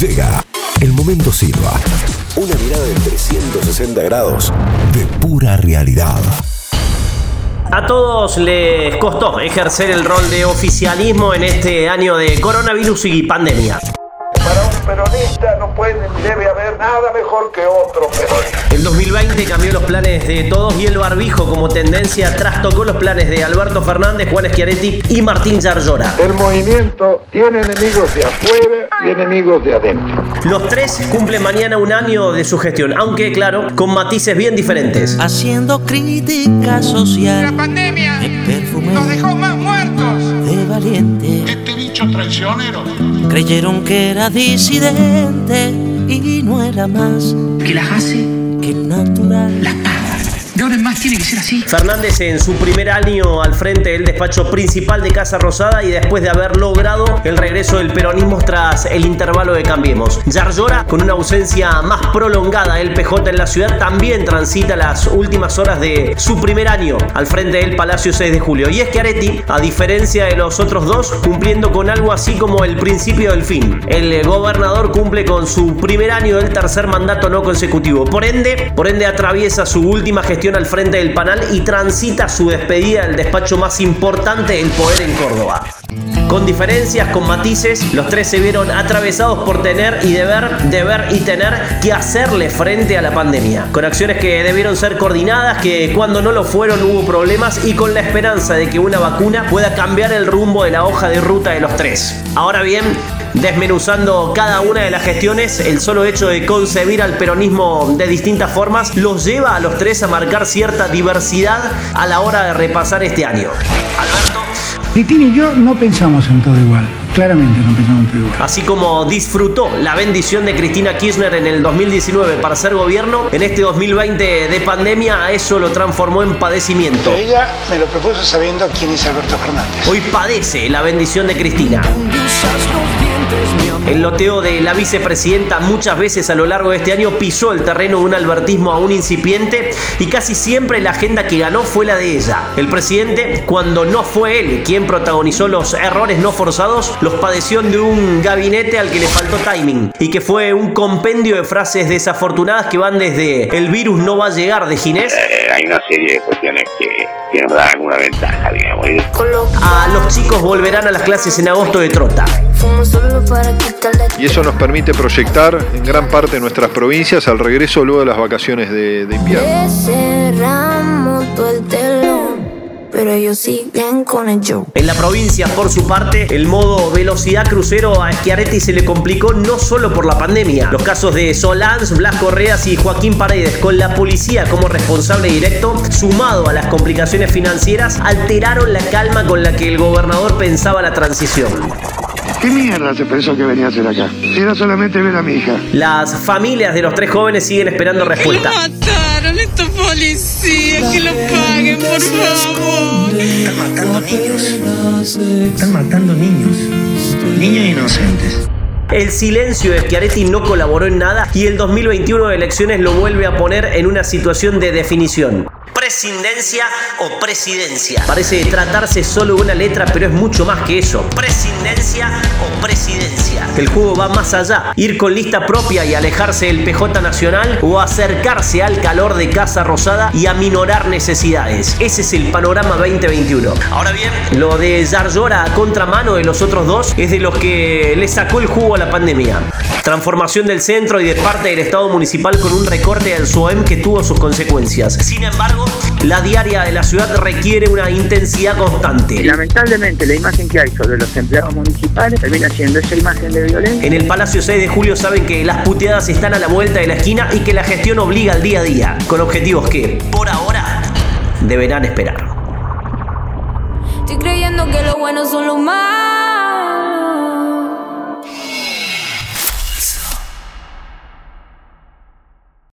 Llega el momento Silva. Una mirada de 360 grados de pura realidad. A todos les costó ejercer el rol de oficialismo en este año de coronavirus y pandemia. Peronista no puede ni debe haber nada mejor que otro peronista. El 2020 cambió los planes de todos y el barbijo como tendencia trastocó los planes de Alberto Fernández, Juan Schiaretti y Martín Yarlora. El movimiento tiene enemigos de afuera y enemigos de adentro. Los tres cumplen mañana un año de su gestión, aunque claro, con matices bien diferentes. haciendo crítica social. La pandemia nos dejó más valiente. Este bicho traicionero. Creyeron que era disidente y no era más que las hace, que natural. las. De ahora en más tiene que ser así. Fernández en su primer año al frente del despacho principal de Casa Rosada y después de haber logrado el regreso del peronismo tras el intervalo de Cambiemos. Yarlora, con una ausencia más prolongada del PJ en la ciudad, también transita las últimas horas de su primer año al frente del Palacio 6 de Julio. Y es que Areti, a diferencia de los otros dos, cumpliendo con algo así como el principio del fin. El gobernador cumple con su primer año del tercer mandato no consecutivo. Por ende, por ende atraviesa su última gestión al frente del panal y transita su despedida del despacho más importante del poder en Córdoba. Con diferencias, con matices, los tres se vieron atravesados por tener y deber, deber y tener que hacerle frente a la pandemia. Con acciones que debieron ser coordinadas, que cuando no lo fueron hubo problemas y con la esperanza de que una vacuna pueda cambiar el rumbo de la hoja de ruta de los tres. Ahora bien, desmenuzando cada una de las gestiones, el solo hecho de concebir al peronismo de distintas formas los lleva a los tres a marcar cierta diversidad a la hora de repasar este año. Alberto. Cristina y yo no pensamos en todo igual. Claramente no pensamos en todo igual. Así como disfrutó la bendición de Cristina Kirchner en el 2019 para ser gobierno, en este 2020 de pandemia eso lo transformó en padecimiento. Ella me lo propuso sabiendo quién es Alberto Fernández. Hoy padece la bendición de Cristina. El loteo de la vicepresidenta muchas veces a lo largo de este año pisó el terreno de un albertismo aún incipiente y casi siempre la agenda que ganó fue la de ella. El presidente, cuando no fue él quien protagonizó los errores no forzados, los padeció de un gabinete al que le faltó timing y que fue un compendio de frases desafortunadas que van desde el virus no va a llegar de Ginés Eh, hay una serie de cuestiones que, que nos dan alguna ventaja, digamos. A los chicos volverán a las clases en agosto de Trota. Y eso nos permite proyectar en gran parte de nuestras provincias al regreso luego de las vacaciones de, de invierno. Cerramos todo el telón, pero ellos siguen con el show. En la provincia, por su parte, el modo velocidad crucero a Schiaretti se le complicó no solo por la pandemia. Los casos de Solans, Blas Correas y Joaquín Paredes, con la policía como responsable directo, sumado a las complicaciones financieras, alteraron la calma con la que el gobernador pensaba la transición. ¿Qué mierda se pensó que venía a hacer acá? Si era solamente ver a mi hija. Las familias de los tres jóvenes siguen esperando respuesta. mataron estos policías, que lo paguen, por favor. Están matando niños. Están matando niños. Niños inocentes. El silencio de Schiaretti no colaboró en nada y el 2021 de elecciones lo vuelve a poner en una situación de definición. Presidencia o presidencia. Parece tratarse solo de una letra, pero es mucho más que eso. Presidencia o presidencia. El juego va más allá. Ir con lista propia y alejarse del PJ nacional o acercarse al calor de Casa Rosada y aminorar necesidades. Ese es el panorama 2021. Ahora bien, lo de Yarlora a contramano de los otros dos es de los que le sacó el jugo a la pandemia. Transformación del centro y de parte del Estado municipal con un recorte del SOEM que tuvo sus consecuencias. Sin embargo, la diaria de la ciudad requiere una intensidad constante. Lamentablemente la imagen que hay sobre los empleados municipales termina siendo esa imagen de violencia. En el Palacio 6 de Julio saben que las puteadas están a la vuelta de la esquina y que la gestión obliga al día a día, con objetivos que, por ahora, deberán esperar. Estoy creyendo que lo bueno son los malos.